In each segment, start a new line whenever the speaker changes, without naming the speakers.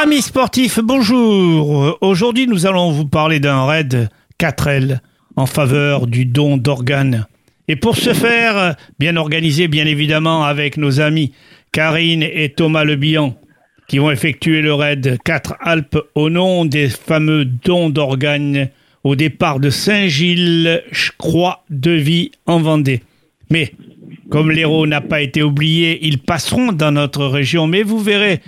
Amis sportifs, bonjour. Aujourd'hui, nous allons vous parler d'un raid 4L en faveur du don d'organes. Et pour ce faire, bien organisé, bien évidemment, avec nos amis Karine et Thomas Lebihan, qui vont effectuer le raid 4 Alpes au nom des fameux dons d'organes au départ de Saint-Gilles, Croix de Vie en Vendée. Mais comme l'héros n'a pas été oublié, ils passeront dans notre région. Mais vous verrez,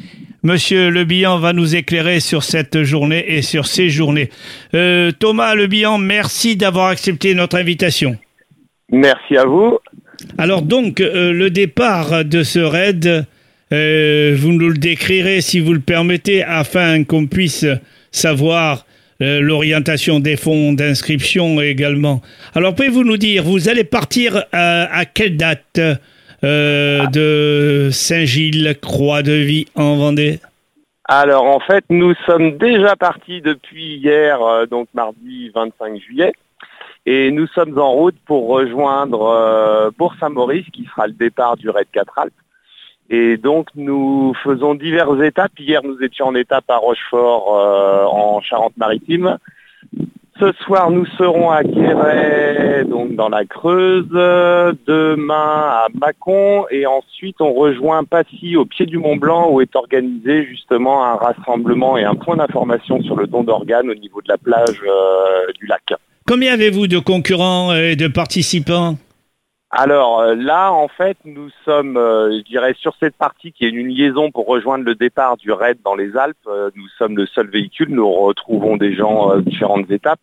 Monsieur Le Bihan va nous éclairer sur cette journée et sur ces journées. Euh, Thomas Le Bihan, merci d'avoir accepté notre invitation.
Merci à vous.
Alors donc, euh, le départ de ce raid, euh, vous nous le décrirez si vous le permettez, afin qu'on puisse savoir l'orientation des fonds d'inscription également. Alors pouvez-vous nous dire, vous allez partir à quelle date? Euh, de Saint-Gilles, Croix-de-Vie en Vendée
Alors en fait, nous sommes déjà partis depuis hier, euh, donc mardi 25 juillet. Et nous sommes en route pour rejoindre euh, Bourg-Saint-Maurice, qui sera le départ du Raid 4 Alpes. Et donc nous faisons diverses étapes. Hier, nous étions en étape à Rochefort, en Charente-Maritime. Ce soir, nous serons à Guéret, donc dans la Creuse. Demain, à Mâcon. Et ensuite, on rejoint Passy, au pied du Mont Blanc, où est organisé justement un rassemblement et un point d'information sur le don d'organes au niveau de la plage euh, du lac.
Combien avez-vous de concurrents et de participants?
Alors euh, là, en fait, nous sommes, euh, je dirais, sur cette partie qui est une liaison pour rejoindre le départ du raid dans les Alpes. Euh, nous sommes le seul véhicule, nous retrouvons des gens à différentes étapes.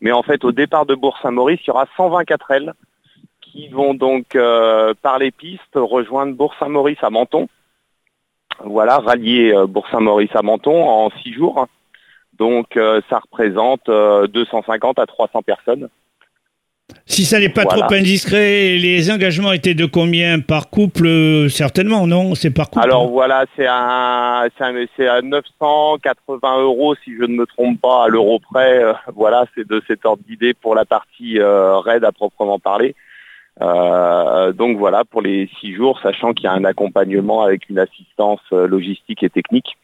Mais en fait, au départ de Bourg-Saint-Maurice, il y aura 124 L qui vont donc par les pistes rejoindre Bourg-Saint-Maurice à Menton. Voilà, rallier Bourg-Saint-Maurice à Menton en six jours. Donc ça représente 250 à 300 personnes.
Si ça n'est pas trop indiscret, les engagements étaient de combien par couple euh, Certainement, non C'est par couple
Alors voilà, c'est à, c'est à 980 euros, si je ne me trompe pas, à l'euro près. Euh, voilà, c'est de cet ordre d'idée pour la partie euh, raid à proprement parler. donc voilà, pour les six jours, sachant qu'il y a un accompagnement avec une assistance logistique et technique.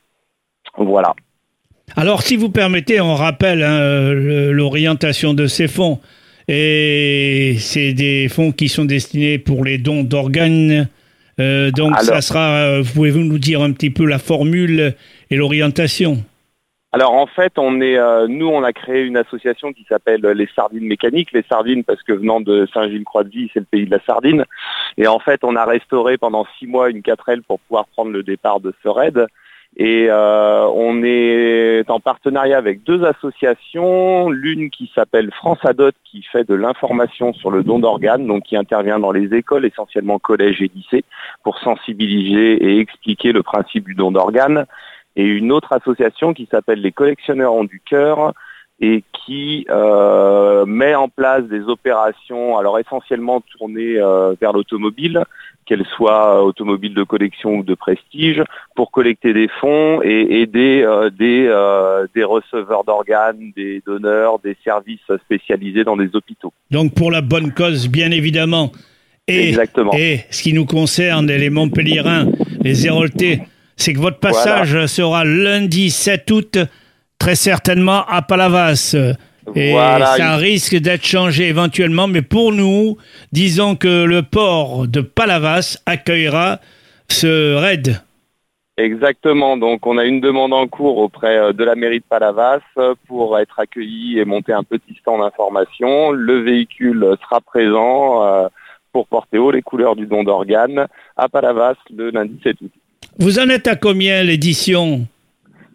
Voilà.
Alors, si vous permettez, on rappelle hein, l'orientation de ces fonds. Et c'est des fonds qui sont destinés pour les dons d'organes. Euh, donc ça sera, euh, pouvez-vous nous dire un petit peu la formule et l'orientation?
Alors en fait, on est, euh, nous, on a créé une association qui s'appelle les Sardines Mécaniques. Les Sardines, parce que venant de Saint-Gilles-Croix-de-Vie, c'est le pays de la sardine. Et en fait, on a restauré pendant six mois une 4L pour pouvoir prendre le départ de ce raid. Et euh, on est en partenariat avec deux associations, l'une qui s'appelle France Adot, qui fait de l'information sur le don d'organes, donc qui intervient dans les écoles, essentiellement collèges et lycées, pour sensibiliser et expliquer le principe du don d'organes. Et une autre association qui s'appelle les collectionneurs ont du cœur, et qui euh, met en place des opérations, alors essentiellement tournées euh, vers l'automobile, qu'elle soit automobile de collection ou de prestige, pour collecter des fonds et aider euh, des, euh, des receveurs d'organes, des donneurs, des services spécialisés dans des hôpitaux.
Donc pour la bonne cause, bien évidemment. Et,
Exactement.
Et ce qui nous concerne, les Montpellierins, les Héroltais, c'est que votre passage sera lundi 7 août, très certainement à Palavas. Et ça risque d'être changé éventuellement, mais pour nous, disons que le port de Palavas accueillera ce raid.
Exactement, donc on a une demande en cours auprès euh, de la mairie de Palavas pour être accueilli et monter un petit stand d'information. Le véhicule sera présent euh, pour porter haut les couleurs du don d'organes à Palavas le lundi 7 août.
Vous en êtes à combien l'édition?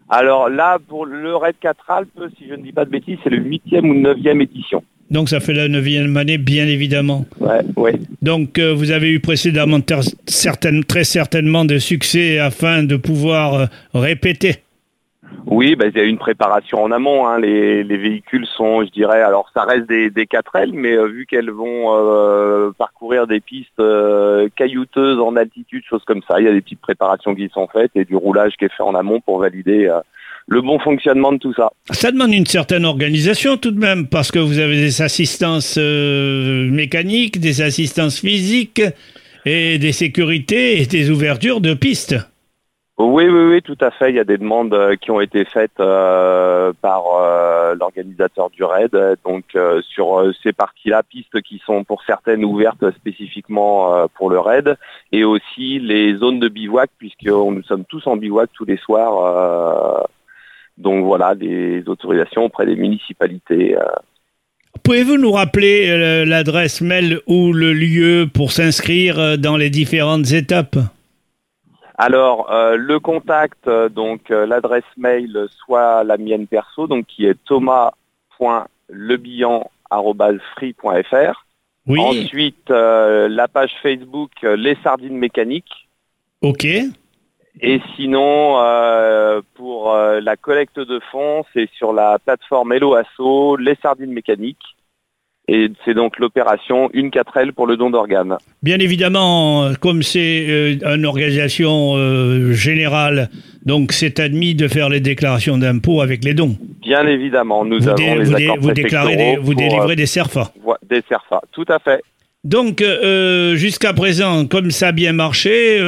Alors là, pour le Raid 4 Alpes, si je ne dis pas de bêtises, c'est le 8e ou 9e édition.
Donc ça fait la 9e année, bien évidemment.
Ouais, ouais.
Donc euh, vous avez eu précédemment très certainement de succès afin de pouvoir euh, répéter.
Oui, bah, il y a une préparation en amont. Hein. Les, véhicules sont, je dirais, alors ça reste des, des 4L, mais euh, vu qu'elles vont euh, parcourir des pistes euh, caillouteuses en altitude, choses comme ça, il y a des petites préparations qui sont faites et du roulage qui est fait en amont pour valider le bon fonctionnement de tout ça.
Ça demande une certaine organisation tout de même, parce que vous avez des assistances mécaniques, des assistances physiques et des sécurités et des ouvertures de pistes.
Oui, oui, oui, tout à fait. Il y a des demandes euh, qui ont été faites euh, par euh, l'organisateur du raid. Donc sur ces parties-là, pistes qui sont pour certaines ouvertes spécifiquement pour le raid, et aussi les zones de bivouac, puisque nous sommes tous en bivouac tous les soirs. donc voilà, des autorisations auprès des municipalités.
Pouvez-vous nous rappeler l'adresse mail ou le lieu pour s'inscrire dans les différentes étapes?
Alors euh, le contact, euh, donc euh, l'adresse mail, soit la mienne perso, donc qui est thomas.lebihan.free.fr. Oui. Ensuite la page Facebook Les Sardines Mécaniques.
Ok.
Et sinon, pour la collecte de fonds, c'est sur la plateforme Hello Asso, Les Sardines Mécaniques. Et c'est donc l'opération Une 4L pour le don d'organes.
Bien évidemment, comme c'est euh, une organisation euh, générale, donc c'est admis de faire les déclarations d'impôts avec les dons.
Bien évidemment, nous avons les
vous,
accords
vous déclarez vous délivrez euh, des CERFA.
Des CERFA, tout à fait.
Donc, jusqu'à présent, comme ça a bien marché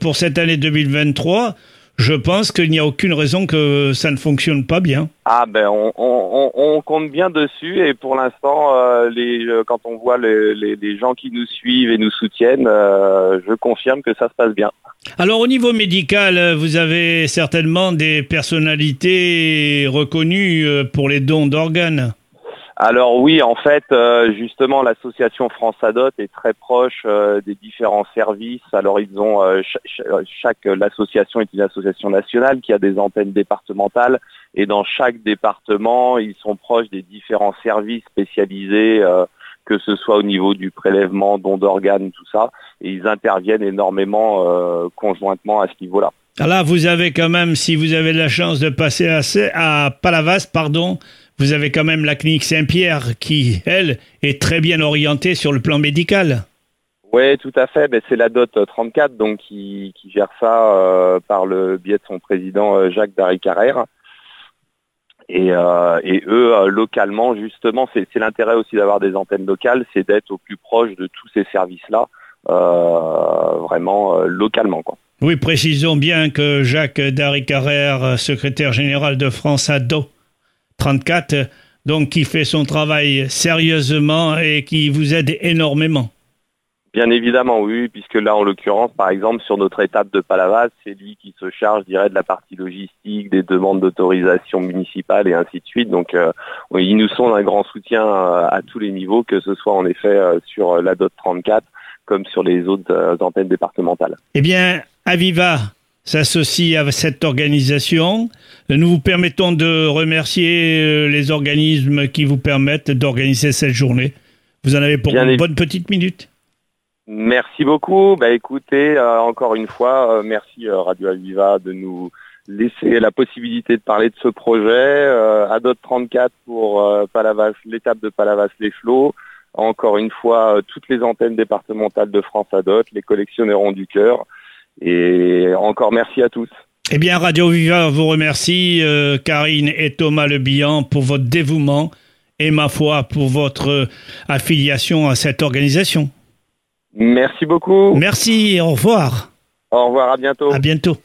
pour cette année 2023, je pense qu'il n'y a aucune raison que ça ne fonctionne pas bien.
Ah ben on, compte bien dessus et pour l'instant, euh, euh, quand on voit les, gens qui nous suivent et nous soutiennent, euh, je confirme que ça se passe bien.
Alors au niveau médical, vous avez certainement des personnalités reconnues pour les dons d'organes.
Alors oui, en fait, euh, justement, l'association France Adot est très proche euh, des différents services. Alors ils ont euh, chaque, l'association est une association nationale qui a des antennes départementales et dans chaque département, ils sont proches des différents services spécialisés, que ce soit au niveau du prélèvement, don d'organes, tout ça, et ils interviennent énormément conjointement à ce niveau-là.
Alors là, vous avez quand même, si vous avez la chance de passer à Palavas, pardon, vous avez quand même la clinique Saint-Pierre qui, elle, est très bien orientée sur le plan médical.
Oui, tout à fait. Ben, c'est la DOT 34 donc, qui, gère ça euh, par le biais de son président euh, Jacques Darry-Carrère. Et, euh, eux, localement, justement, c'est l'intérêt aussi d'avoir des antennes locales, c'est d'être au plus proche de tous ces services-là, vraiment localement. Quoi.
Oui, précisons bien que Jacques Darry-Carrère, secrétaire général de France ADO, 34, donc qui fait son travail sérieusement et qui vous aide énormément.
Bien évidemment, oui, puisque là, en l'occurrence, par exemple, sur notre étape de Palavas, c'est lui qui se charge, je dirais, de la partie logistique, des demandes d'autorisation municipale et ainsi de suite. Donc, euh, ils nous sont un grand soutien euh, à tous les niveaux, que ce soit en effet euh, sur la DOT 34 comme sur les autres antennes départementales.
Eh bien, Aviva, s'associe à cette organisation. Nous vous permettons de remercier euh, les organismes qui vous permettent d'organiser cette journée. Vous en avez pour une bonne petite minute.
Merci beaucoup. Bah, écoutez, euh, encore une fois, euh, merci Radio Aviva de nous laisser la possibilité de parler de ce projet. Adot 34 pour Palavas, l'étape de Palavas-les Flots. Encore une fois, toutes les antennes départementales de France Adot, les collectionneurs du cœur. Et encore merci à tous.
Eh bien, Radio Viva vous remercie, euh, Karine et Thomas Lebihan, pour votre dévouement et, ma foi, pour votre affiliation à cette organisation.
Merci beaucoup.
Merci et au revoir.
Au revoir, à bientôt.
À bientôt.